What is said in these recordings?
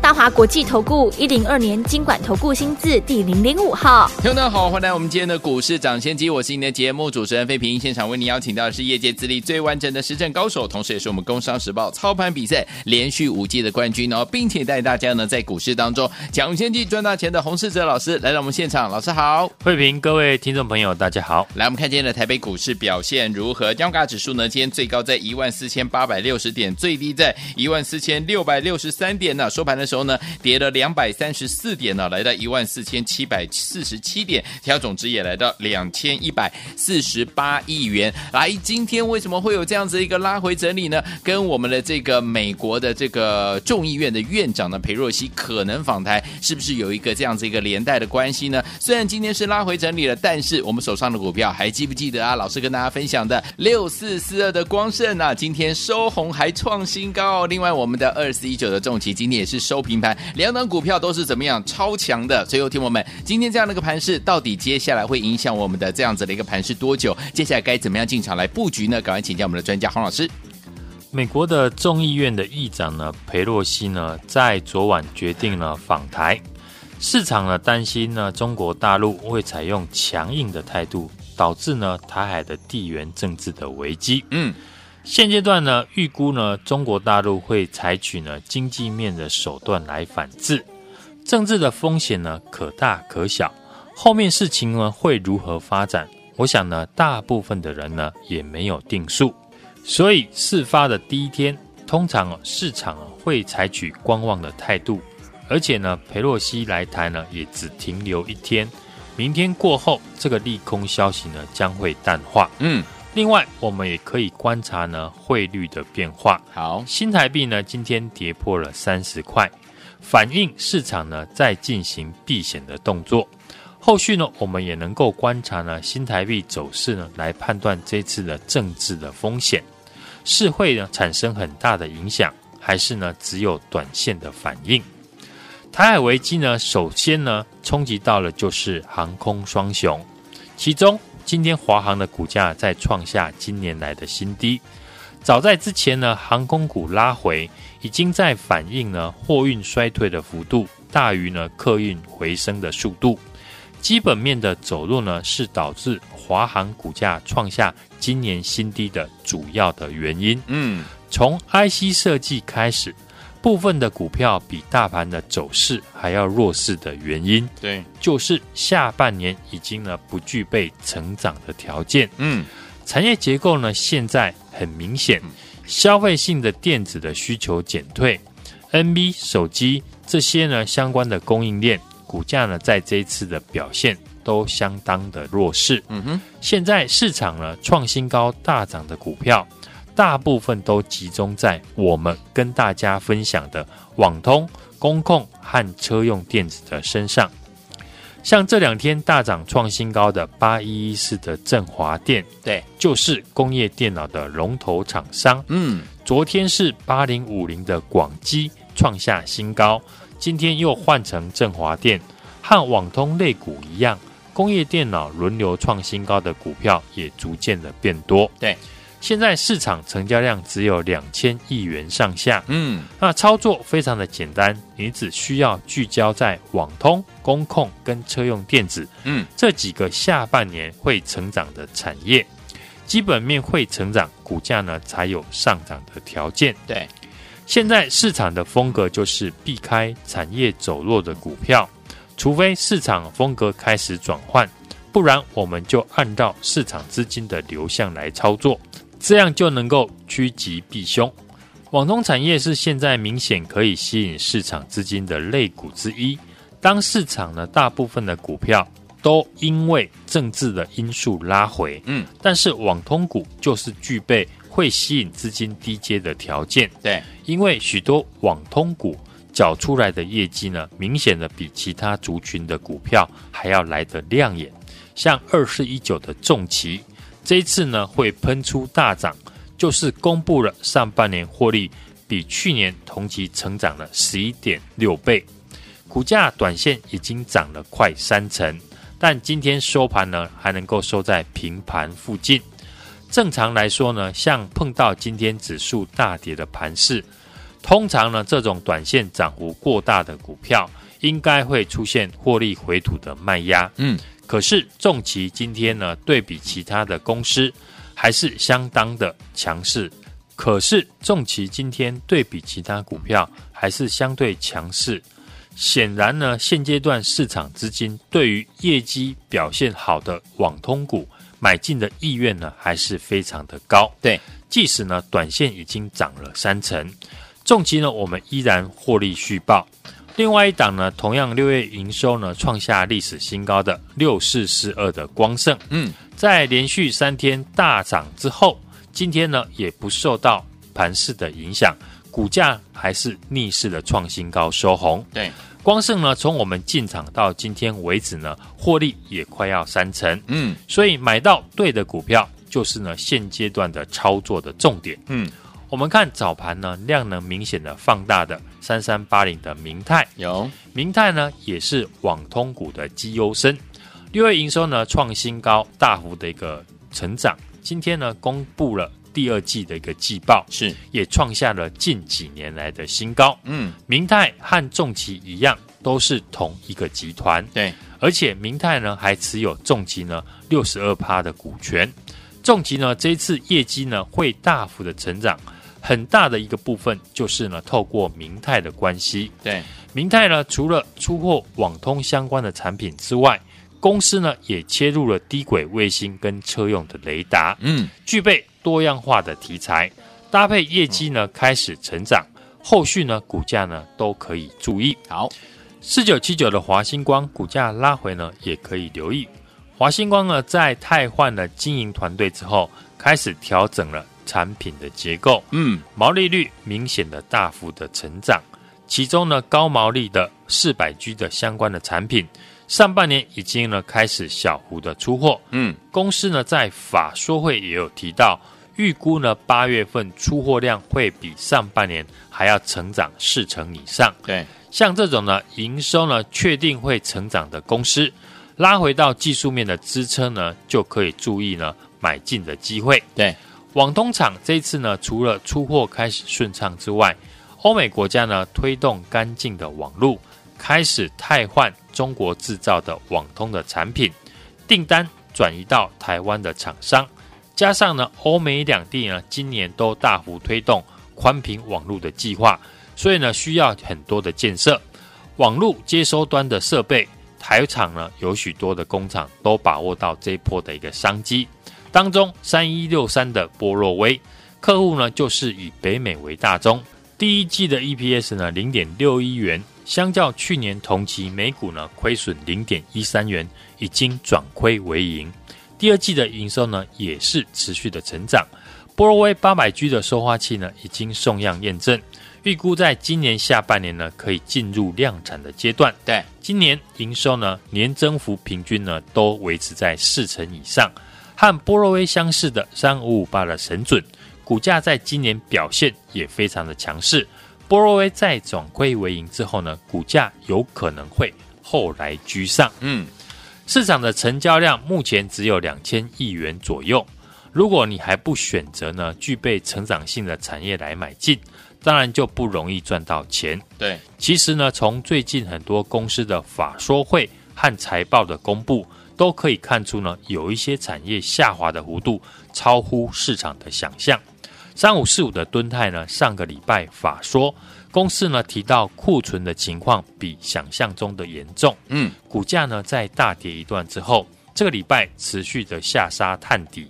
大华国际投顾一零二年金管投顾新字第零零五号，听众好，欢迎来我们今天的股市涨先机，我是您的节目主持人费平，现场为您邀请到的是业界资历最完整的实战高手，同时也是我们工商时报操盘比赛连续五季的冠军哦，并且带大家呢在股市当中抢先机赚大钱的洪世哲老师来到我们现场，老师好，费平，各位听众朋友大家好，来我们看今天的台北股市表现如何？加权指数呢，今天最高在一万四千八百六十点，最低在一万四千六百六十三点呢，收盘的时候呢跌了。两百三十四点呢，来到一万四千七百四十七点，调总值也来到两千一百四十八亿元。来，今天为什么会有这样子一个拉回整理呢？跟我们的这个美国的这个众议院的院长呢，裴若曦可能访台，是不是有一个这样子一个连带的关系呢？虽然今天是拉回整理了，但是我们手上的股票还记不记得啊？老师跟大家分享的六四四二的光盛啊，今天收红还创新高。另外，我们的二四一九的重骑今天也是收平盘，两档。股票都是怎么样超强的？所以，听友们，今天这样的一个盘势，到底接下来会影响我们的这样子的一个盘势多久？接下来该怎么样进场来布局呢？赶快请教我们的专家黄老师。美国的众议院的议长呢，裴洛西呢，在昨晚决定了访台，市场呢担心呢，中国大陆会采用强硬的态度，导致呢台海的地缘政治的危机。嗯。现阶段呢，预估呢，中国大陆会采取呢经济面的手段来反制，政治的风险呢可大可小。后面事情呢会如何发展？我想呢，大部分的人呢也没有定数。所以事发的第一天，通常市场会采取观望的态度，而且呢，佩洛西来台呢也只停留一天，明天过后，这个利空消息呢将会淡化。嗯。另外，我们也可以观察呢汇率的变化。好，新台币呢今天跌破了三十块，反映市场呢在进行避险的动作。后续呢，我们也能够观察呢新台币走势呢，来判断这次的政治的风险是会呢产生很大的影响，还是呢只有短线的反应。台海危机呢，首先呢冲击到了就是航空双雄，其中。今天华航的股价再创下今年来的新低。早在之前呢，航空股拉回，已经在反映呢货运衰退的幅度大于呢客运回升的速度。基本面的走弱呢，是导致华航股价创下今年新低的主要的原因。嗯，从 IC 设计开始。部分的股票比大盘的走势还要弱势的原因，对，就是下半年已经呢不具备成长的条件。嗯，产业结构呢现在很明显，消费性的电子的需求减退，NB 手机这些呢相关的供应链股价呢在这一次的表现都相当的弱势。嗯哼，现在市场呢创新高大涨的股票。大部分都集中在我们跟大家分享的网通、工控和车用电子的身上。像这两天大涨创新高的八一一四的振华电，对，就是工业电脑的龙头厂商。嗯，昨天是八零五零的广基创下新高，今天又换成振华电，和网通类股一样，工业电脑轮流创新高的股票也逐渐的变多。对。现在市场成交量只有两千亿元上下，嗯，那操作非常的简单，你只需要聚焦在网通、工控跟车用电子，嗯，这几个下半年会成长的产业，基本面会成长，股价呢才有上涨的条件。对，现在市场的风格就是避开产业走弱的股票，除非市场风格开始转换，不然我们就按照市场资金的流向来操作。这样就能够趋吉避凶。网通产业是现在明显可以吸引市场资金的类股之一。当市场呢，大部分的股票都因为政治的因素拉回，嗯，但是网通股就是具备会吸引资金低阶的条件。对，因为许多网通股缴出来的业绩呢，明显的比其他族群的股票还要来得亮眼。像二四一九的重骑。这一次呢，会喷出大涨，就是公布了上半年获利比去年同期成长了十一点六倍，股价短线已经涨了快三成，但今天收盘呢还能够收在平盘附近。正常来说呢，像碰到今天指数大跌的盘势，通常呢这种短线涨幅过大的股票，应该会出现获利回吐的卖压。嗯，可是重骑今天呢对比其他的公司，还是相当的强势。可是重骑今天对比其他股票还是相对强势。显然呢，现阶段市场资金对于业绩表现好的网通股。买进的意愿呢，还是非常的高。对，即使呢，短线已经涨了三成，重机呢，我们依然获利续报。另外一档呢，同样六月营收呢，创下历史新高的六四四二的光盛，嗯，在连续三天大涨之后，今天呢，也不受到盘势的影响，股价还是逆势的创新高收红。对。光盛呢，从我们进场到今天为止呢，获利也快要三成。嗯，所以买到对的股票，就是呢现阶段的操作的重点。嗯，我们看早盘呢，量能明显的放大的三三八零的明泰，有明泰呢也是网通股的绩优生，六月营收呢创新高，大幅的一个成长。今天呢公布了。第二季的一个季报是也创下了近几年来的新高。嗯，明泰和重骑一样，都是同一个集团。对，而且明泰呢还持有重骑呢六十二趴的股权。重骑呢这一次业绩呢会大幅的成长，很大的一个部分就是呢透过明泰的关系。对，明泰呢除了出货网通相关的产品之外，公司呢也切入了低轨卫星跟车用的雷达。嗯，具备。多样化的题材搭配业绩呢开始成长，后续呢股价呢都可以注意。好，四九七九的华星光股价拉回呢也可以留意。华星光呢在汰换了经营团队之后，开始调整了产品的结构，嗯，毛利率明显的大幅的成长，其中呢高毛利的四百 G 的相关的产品。上半年已经呢开始小幅的出货，嗯，公司呢在法说会也有提到，预估呢八月份出货量会比上半年还要成长四成以上。对，像这种呢营收呢确定会成长的公司，拉回到技术面的支撑呢，就可以注意呢买进的机会。对，网通厂这次呢除了出货开始顺畅之外，欧美国家呢推动干净的网络。开始汰换中国制造的网通的产品，订单转移到台湾的厂商，加上呢，欧美两地呢今年都大幅推动宽频网络的计划，所以呢需要很多的建设网络接收端的设备。台厂呢有许多的工厂都把握到这一波的一个商机，当中三一六三的波若威客户呢就是以北美为大宗，第一季的 EPS 呢零点六一元。相较去年同期，每股呢亏损零点一三元，已经转亏为盈。第二季的营收呢也是持续的成长。波若威八百 G 的收发器呢已经送样验证，预估在今年下半年呢可以进入量产的阶段。对，今年营收呢年增幅平均呢都维持在四成以上。和波若威相似的三五五八的神准，股价在今年表现也非常的强势。波若威在转亏为盈之后呢，股价有可能会后来居上。嗯，市场的成交量目前只有两千亿元左右。如果你还不选择呢，具备成长性的产业来买进，当然就不容易赚到钱。对，其实呢，从最近很多公司的法说会和财报的公布，都可以看出呢，有一些产业下滑的幅度超乎市场的想象。三五四五的敦泰呢，上个礼拜法说公司呢提到库存的情况比想象中的严重，嗯，股价呢在大跌一段之后，这个礼拜持续的下杀探底，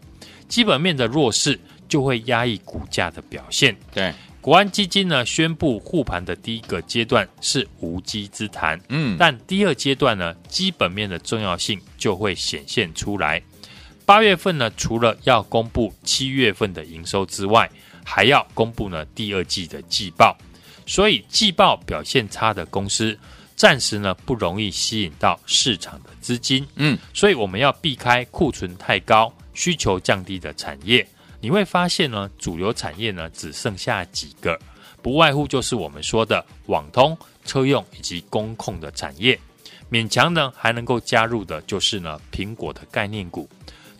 基本面的弱势就会压抑股价的表现。对，国安基金呢宣布护盘的第一个阶段是无稽之谈，嗯，但第二阶段呢基本面的重要性就会显现出来。八月份呢，除了要公布七月份的营收之外，还要公布呢第二季的季报。所以季报表现差的公司，暂时呢不容易吸引到市场的资金。嗯，所以我们要避开库存太高、需求降低的产业，你会发现呢，主流产业呢只剩下几个，不外乎就是我们说的网通、车用以及工控的产业。勉强呢还能够加入的就是呢苹果的概念股。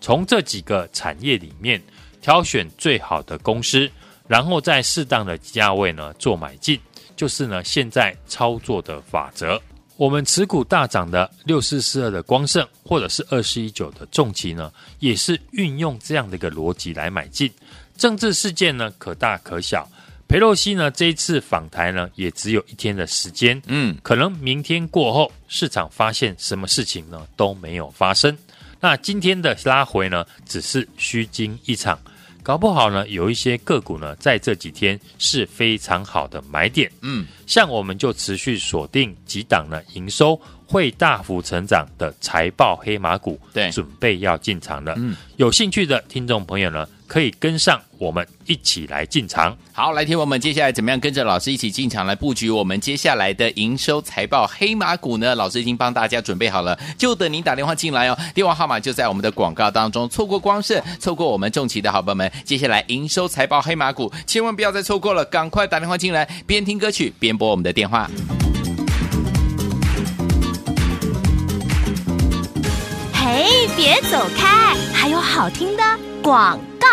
从这几个产业里面挑选最好的公司，然后在适当的价位呢做买进，就是呢现在操作的法则。我们持股大涨的六四四二的光盛，或者是二四一九的重骑呢，也是运用这样的一个逻辑来买进。政治事件呢可大可小，裴洛西呢这一次访台呢也只有一天的时间，嗯，可能明天过后市场发现什么事情呢都没有发生。那今天的拉回呢只是虚惊一场。搞不好呢，有一些个股呢，在这几天是非常好的买点。嗯，像我们就持续锁定几档呢，营收会大幅成长的财报黑马股，对，准备要进场了。嗯，有兴趣的听众朋友呢，可以跟上我们一起来进场。好，来听我们接下来怎么样跟着老师一起进场来布局我们接下来的营收财报黑马股呢？老师已经帮大家准备好了，就等您打电话进来哦。电话号码就在我们的广告当中。错过光盛，错过我们重骑的好朋友们，接下来营收财报黑马股，千万不要再错过了，赶快打电话进来，边听歌曲边拨我们的电话。哎，别走开，还有好听的广告。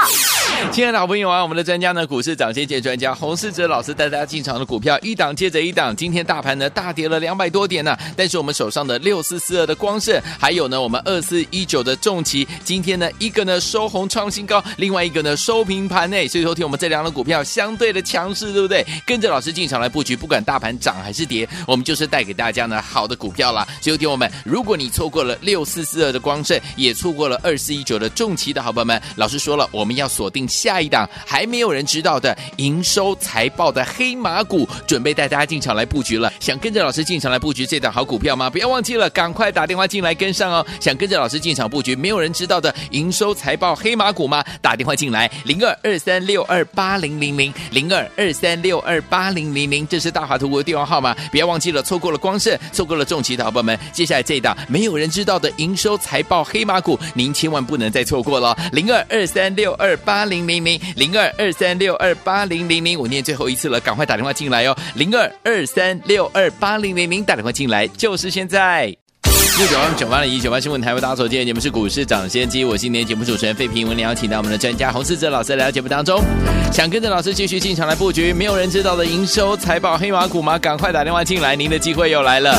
亲爱的好朋友啊，我们的专家呢，股市涨先见专家洪世哲老师带大家进场的股票一档接着一档。今天大盘呢大跌了两百多点呢，但是我们手上的六四四二的光盛，还有呢我们二四一九的重骑，今天呢一个呢收红创新高，另外一个呢收平盘内。所以说，听我们这两档股票相对的强势，对不对？跟着老师进场来布局，不管大盘涨还是跌，我们就是带给大家呢好的股票啦。所以听我们，如果你错过了六四四二的光盛，也错过了二四一九的重骑的好朋友们，老师说了，我们要锁定。下一档还没有人知道的营收财报的黑马股，准备带大家进场来布局了。想跟着老师进场来布局这档好股票吗？不要忘记了，赶快打电话进来跟上哦。想跟着老师进场布局没有人知道的营收财报黑马股吗？打电话进来零二二三六二八零零零零二二三六二八零零零，这是大华图的电话号码。不要忘记了，错过了光盛，错过了重骑的好朋友们，接下来这一档没有人知道的营收财报黑马股，您千万不能再错过了。零二二三六二八零零。零零零二二三六二八零零零，我念最后一次了，赶快打电话进来哦！零二二三六二八零零零，打电话进来就是现在。六九八九八零一九八新闻台为大家所见，你们是股市涨先机，我是今天节目主持人费平，我们邀请到我们的专家洪世哲老师来到节目当中，想跟着老师继续进场来布局没有人知道的营收财报黑马股吗？赶快打电话进来，您的机会又来了。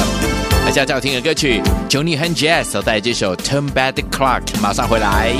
来下最好听的歌曲，Johnny 和 Jazz 所带来这首 Turn Back the Clock，马上回来。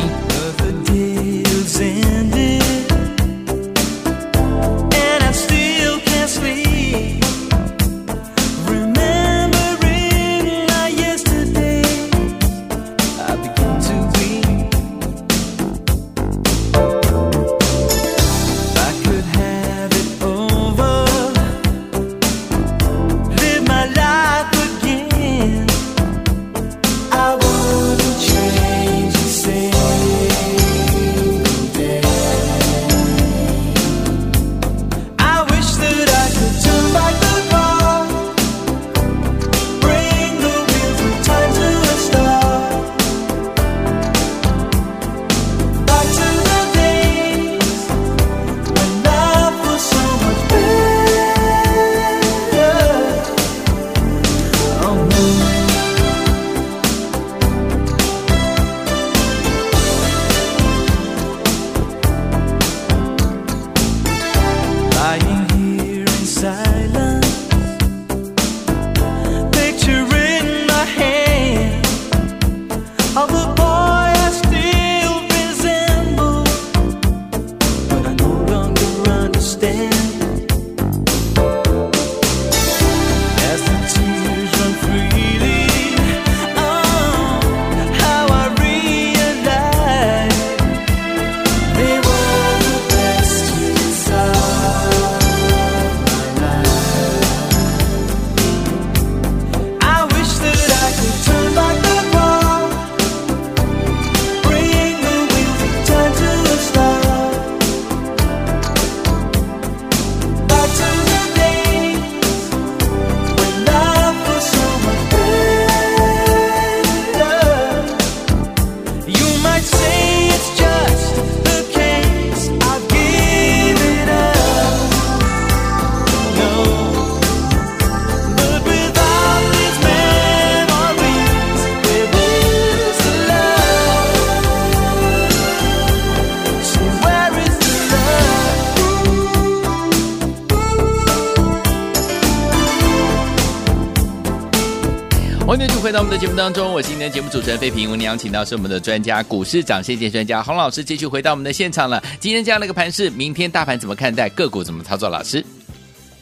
目当中，我是今天的节目主持人费平。我们邀请到是我们的专家股市长谢谢专家洪老师，继续回到我们的现场了。今天这样的一个盘势，明天大盘怎么看待？个股怎么操作？老师，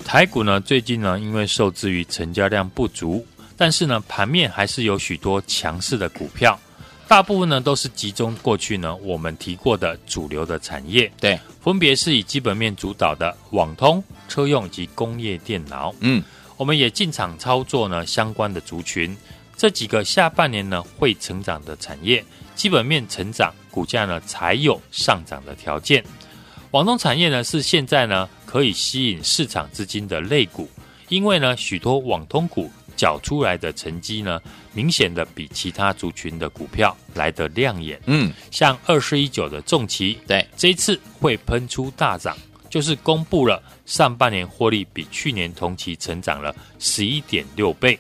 台股呢，最近呢，因为受制于成交量不足，但是呢，盘面还是有许多强势的股票，大部分呢都是集中过去呢我们提过的主流的产业，对，分别是以基本面主导的网通、车用及工业电脑，嗯。我们也进场操作呢，相关的族群，这几个下半年呢会成长的产业，基本面成长，股价呢才有上涨的条件。网通产业呢是现在呢可以吸引市场资金的类股，因为呢许多网通股缴出来的成绩呢，明显的比其他族群的股票来得亮眼。嗯，像二四一九的重旗，对，这一次会喷出大涨。就是公布了上半年获利比去年同期成长了十一点六倍，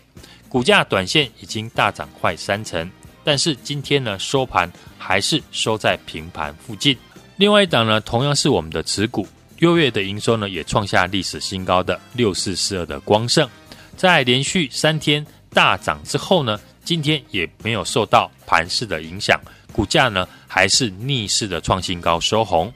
股价短线已经大涨快三成，但是今天呢收盘还是收在平盘附近。另外一档呢，同样是我们的持股，六月的营收呢也创下历史新高，的六四四二的光盛，在连续三天大涨之后呢，今天也没有受到盘势的影响，股价呢还是逆势的创新高收红。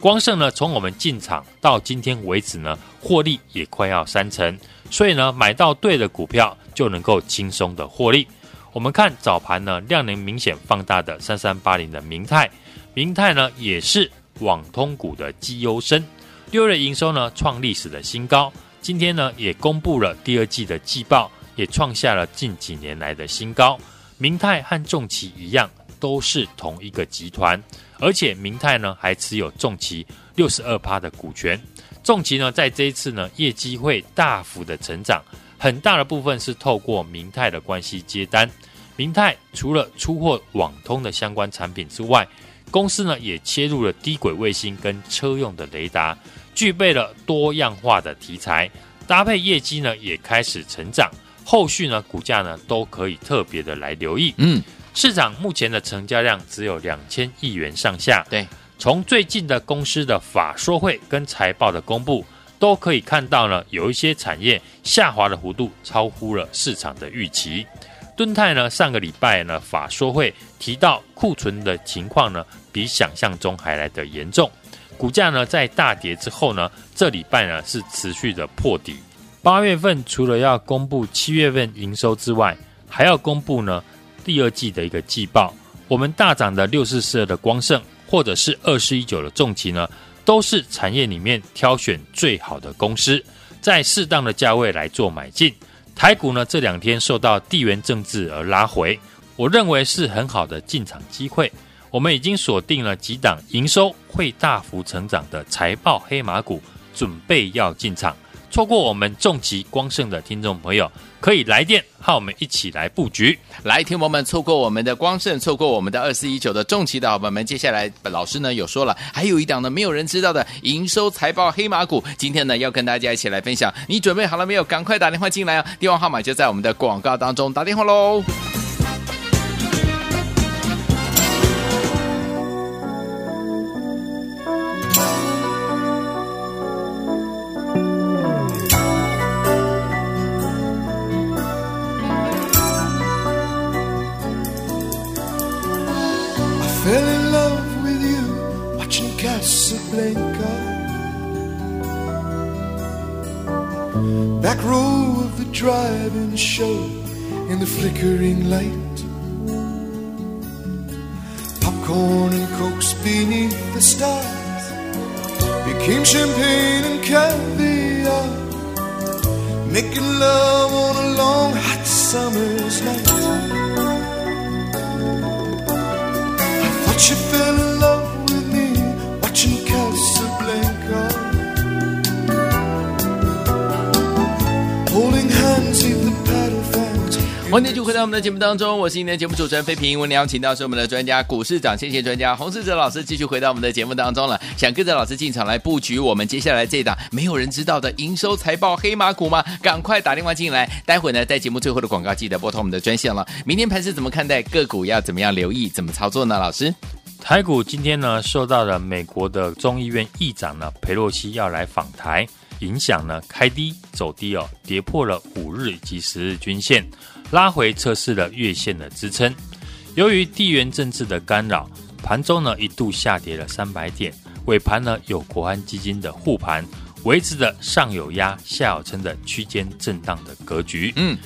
光盛呢，从我们进场到今天为止呢，获利也快要三成，所以呢，买到对的股票就能够轻松的获利。我们看早盘呢，量能明显放大的三三八零的明泰，明泰呢也是网通股的绩优生，六月营收呢创历史的新高，今天呢也公布了第二季的季报，也创下了近几年来的新高。明泰和重骑一样，都是同一个集团。而且明泰呢还持有重骑六十二趴的股权，重骑呢在这一次呢业绩会大幅的成长，很大的部分是透过明泰的关系接单。明泰除了出货网通的相关产品之外，公司呢也切入了低轨卫星跟车用的雷达，具备了多样化的题材，搭配业绩呢也开始成长，后续呢股价呢都可以特别的来留意。嗯。市场目前的成交量只有两千亿元上下。对，从最近的公司的法说会跟财报的公布，都可以看到呢，有一些产业下滑的幅度超乎了市场的预期。敦泰呢，上个礼拜呢法说会提到库存的情况呢，比想象中还来得严重。股价呢在大跌之后呢，这礼拜呢是持续的破底。八月份除了要公布七月份营收之外，还要公布呢。第二季的一个季报，我们大涨的六四四二的光盛，或者是二四一九的重骑呢，都是产业里面挑选最好的公司，在适当的价位来做买进。台股呢这两天受到地缘政治而拉回，我认为是很好的进场机会。我们已经锁定了几档营收会大幅成长的财报黑马股，准备要进场。错过我们重疾光盛的听众朋友，可以来电和我们一起来布局。来，听友们错过我们的光胜，错过我们的二四一九的重骑的好朋友们，接下来老师呢有说了，还有一档呢没有人知道的营收财报黑马股，今天呢要跟大家一起来分享。你准备好了没有？赶快打电话进来啊！电话号码就在我们的广告当中，打电话喽。show in the flickering light. Popcorn and cokes beneath the stars became champagne and caviar. Making love on a long hot summer's night. I thought you fell in 欢迎继续回到我们的节目当中，我是今天的节目主持人费平。我们邀请到是我们的专家，股市涨跌专家洪世哲老师，继续回到我们的节目当中了。想跟着老师进场来布局我们接下来这档没有人知道的营收财报黑马股吗？赶快打电话进来，待会呢在节目最后的广告记得拨通我们的专线了。明天盘是怎么看待？个股要怎么样留意？怎么操作呢？老师，台股今天呢受到了美国的众议院议长呢佩洛西要来访台影响呢，开低走低哦，跌破了五日以及十日均线。拉回测试了月线的支撑。由于地缘政治的干扰，盘中呢一度下跌了三百点，尾盘呢有国安基金的护盘，维持着上有压、下有撑的区间震荡的格局。嗯，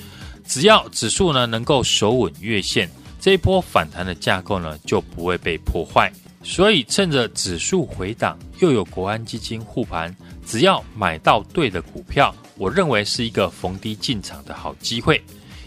只要指数呢能够守稳月线，这一波反弹的架构呢就不会被破坏。所以趁着指数回档，又有国安基金护盘，只要买到对的股票，我认为是一个逢低进场的好机会。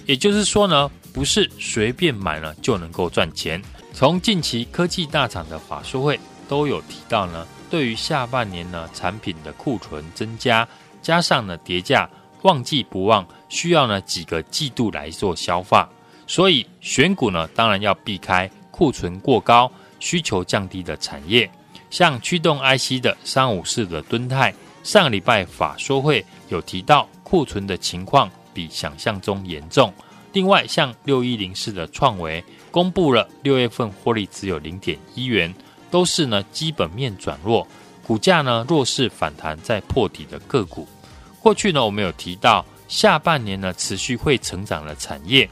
也就是说呢。不是随便买了就能够赚钱。从近期科技大厂的法说会都有提到呢，对于下半年呢产品的库存增加，加上呢跌价旺季不旺，需要呢几个季度来做消化。所以选股呢当然要避开库存过高、需求降低的产业，像驱动 IC 的三五四的敦泰，上礼拜法说会有提到库存的情况比想象中严重。另外，像六一零四的创维公布了六月份获利只有零点一元，都是呢基本面转弱，股价呢弱势反弹再破底的个股。过去呢我们有提到，下半年呢持续会成长的产业，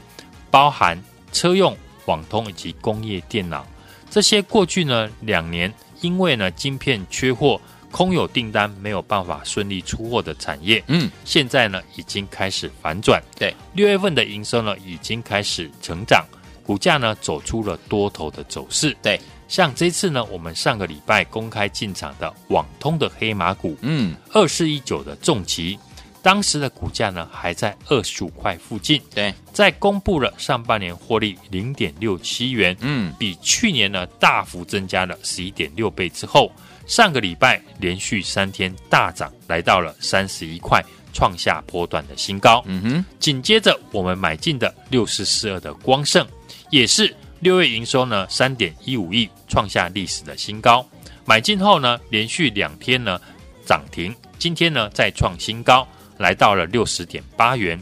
包含车用、网通以及工业电脑这些。过去呢两年因为呢晶片缺货。空有订单没有办法顺利出货的产业，嗯，现在呢已经开始反转。对，六月份的营收呢已经开始成长，股价呢走出了多头的走势。对，像这次呢，我们上个礼拜公开进场的网通的黑马股，嗯，二四一九的重疾，当时的股价呢还在二十五块附近。对，在公布了上半年获利零点六七元，嗯，比去年呢大幅增加了十一点六倍之后。上个礼拜连续三天大涨，来到了三十一块，创下波段的新高。嗯哼，紧接着我们买进的六四四二的光盛，也是六月营收呢三点一五亿，创下历史的新高。买进后呢，连续两天呢涨停，今天呢再创新高，来到了六十点八元。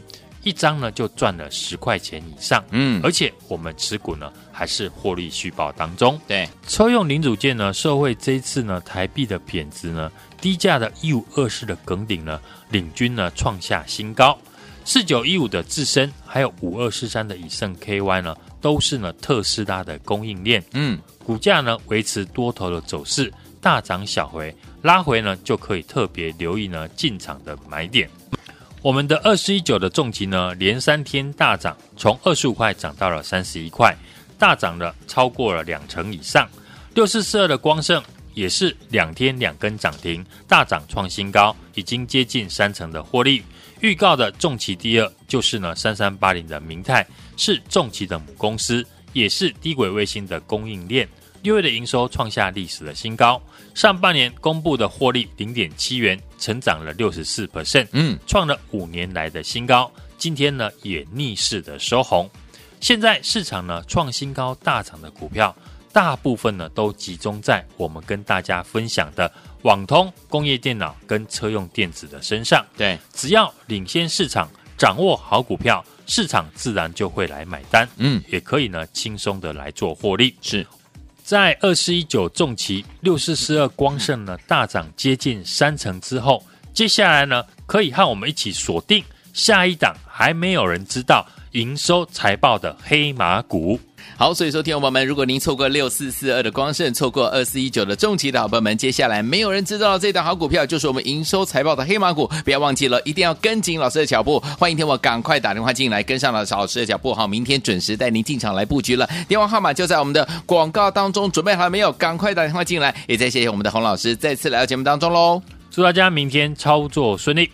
一张呢就赚了十块钱以上，嗯，而且我们持股呢还是获利续报当中。对，车用零组件呢，受惠这一次呢台币的贬值呢，低价的一五二四的耿鼎呢领军呢创下新高，四九一五的自身，还有五二四三的以盛 KY 呢都是呢特斯拉的供应链，嗯，股价呢维持多头的走势，大涨小回，拉回呢就可以特别留意呢进场的买点。我们的二四一九的重疾呢，连三天大涨，从二十五块涨到了三十一块，大涨了超过了两成以上。六四四二的光盛也是两天两根涨停，大涨创新高，已经接近三成的获利。预告的重骑第二就是呢三三八零的明泰，是重骑的母公司，也是低轨卫星的供应链。六月的营收创下历史的新高，上半年公布的获利零点七元，成长了六十四 percent，嗯，创了五年来的新高。今天呢也逆势的收红。现在市场呢创新高大涨的股票，大部分呢都集中在我们跟大家分享的网通、工业电脑跟车用电子的身上。对，只要领先市场，掌握好股票，市场自然就会来买单。嗯，也可以呢轻松的来做获利。是。在二四一九重骑六四四二光胜呢大涨接近三成之后，接下来呢可以和我们一起锁定下一档还没有人知道营收财报的黑马股。好，所以说，听众朋友们，如果您错过六四四二的光盛，错过二四一九的重骑的好朋友们，接下来没有人知道这档好股票，就是我们营收财报的黑马股，不要忘记了，一定要跟紧老师的脚步。欢迎听我赶快打电话进来，跟上了老师的脚步。好，明天准时带您进场来布局了。电话号码就在我们的广告当中，准备好了没有？赶快打电话进来。也再谢谢我们的洪老师再次来到节目当中喽。祝大家明天操作顺利。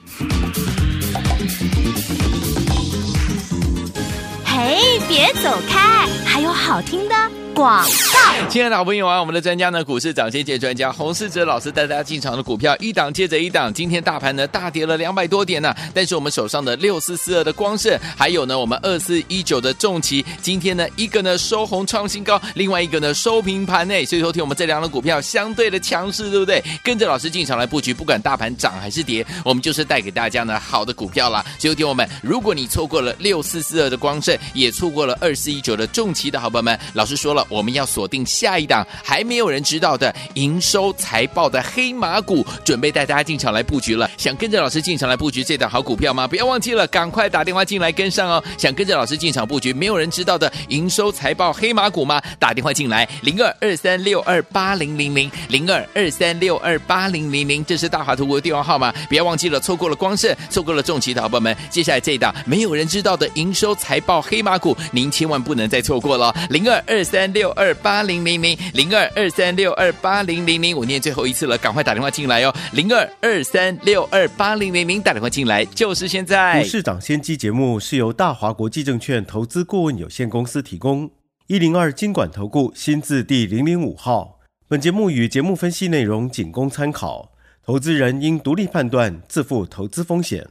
哎，别走开，还有好听的。广告，亲爱的好朋友啊，我们的专家呢，股市涨先见专家洪世哲老师带大家进场的股票一档接着一档，今天大盘呢大跌了两百多点呢，但是我们手上的六四四二的光盛，还有呢我们二四一九的重骑，今天呢一个呢收红创新高，另外一个呢收平盘内，所以说听我们这两档股票相对的强势，对不对？跟着老师进场来布局，不管大盘涨还是跌，我们就是带给大家呢好的股票啦。所以听我们，如果你错过了六四四二的光盛，也错过了二四一九的重骑的好朋友们，老师说了。我们要锁定下一档还没有人知道的营收财报的黑马股，准备带大家进场来布局了。想跟着老师进场来布局这档好股票吗？不要忘记了，赶快打电话进来跟上哦。想跟着老师进场布局没有人知道的营收财报黑马股吗？打电话进来零二二三六二八零零零零二二三六二八零零零，这是大华图国的电话号码。不要忘记了，错过了光盛，错过了重旗的好朋友们，接下来这一档没有人知道的营收财报黑马股，您千万不能再错过了。零二二三六二八零零零零二二三六二八零零零，我念最后一次了，赶快打电话进来哦。零二二三六二八零零零，打电话进来就是现在。股市涨先机节目是由大华国际证券投资顾问有限公司提供，一零二经管投顾新字第零零五号。本节目与节目分析内容仅供参考，投资人应独立判断，自负投资风险。